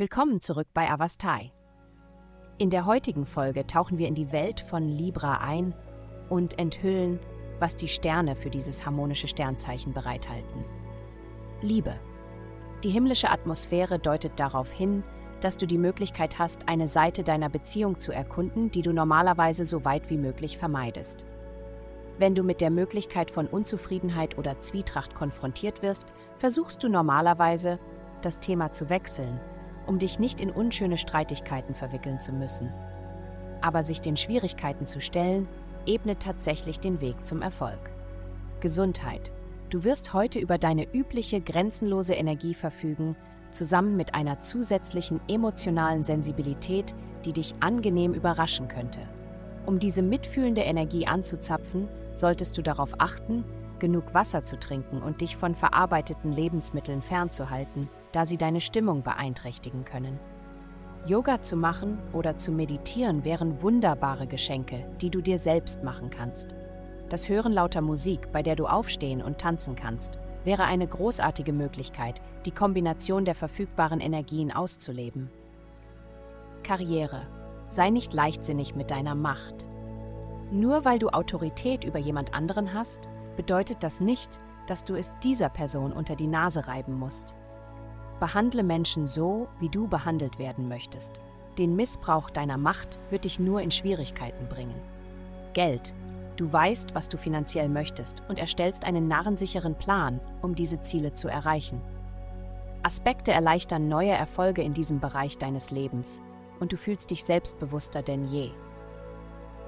Willkommen zurück bei Avastai. In der heutigen Folge tauchen wir in die Welt von Libra ein und enthüllen, was die Sterne für dieses harmonische Sternzeichen bereithalten. Liebe. Die himmlische Atmosphäre deutet darauf hin, dass du die Möglichkeit hast, eine Seite deiner Beziehung zu erkunden, die du normalerweise so weit wie möglich vermeidest. Wenn du mit der Möglichkeit von Unzufriedenheit oder Zwietracht konfrontiert wirst, versuchst du normalerweise, das Thema zu wechseln, um dich nicht in unschöne Streitigkeiten verwickeln zu müssen. Aber sich den Schwierigkeiten zu stellen, ebnet tatsächlich den Weg zum Erfolg. Gesundheit. Du wirst heute über deine übliche grenzenlose Energie verfügen, zusammen mit einer zusätzlichen emotionalen Sensibilität, die dich angenehm überraschen könnte. Um diese mitfühlende Energie anzuzapfen, solltest du darauf achten, genug Wasser zu trinken und dich von verarbeiteten Lebensmitteln fernzuhalten, da sie deine Stimmung beeinträchtigen können. Yoga zu machen oder zu meditieren wären wunderbare Geschenke, die du dir selbst machen kannst. Das Hören lauter Musik, bei der du aufstehen und tanzen kannst, wäre eine großartige Möglichkeit, die Kombination der verfügbaren Energien auszuleben. Karriere. Sei nicht leichtsinnig mit deiner Macht. Nur weil du Autorität über jemand anderen hast, bedeutet das nicht, dass du es dieser Person unter die Nase reiben musst. Behandle Menschen so, wie du behandelt werden möchtest. Den Missbrauch deiner Macht wird dich nur in Schwierigkeiten bringen. Geld. Du weißt, was du finanziell möchtest und erstellst einen narrensicheren Plan, um diese Ziele zu erreichen. Aspekte erleichtern neue Erfolge in diesem Bereich deines Lebens und du fühlst dich selbstbewusster denn je.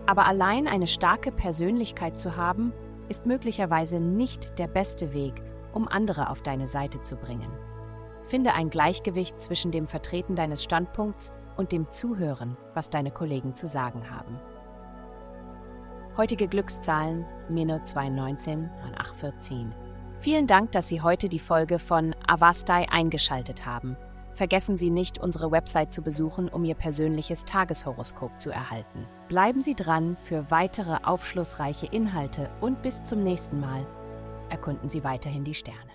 Aber allein eine starke Persönlichkeit zu haben, ist möglicherweise nicht der beste Weg, um andere auf deine Seite zu bringen. Finde ein Gleichgewicht zwischen dem Vertreten deines Standpunkts und dem Zuhören, was deine Kollegen zu sagen haben. Heutige Glückszahlen Mino 219 und 814. Vielen Dank, dass Sie heute die Folge von Avastai eingeschaltet haben. Vergessen Sie nicht, unsere Website zu besuchen, um Ihr persönliches Tageshoroskop zu erhalten. Bleiben Sie dran für weitere aufschlussreiche Inhalte und bis zum nächsten Mal. Erkunden Sie weiterhin die Sterne.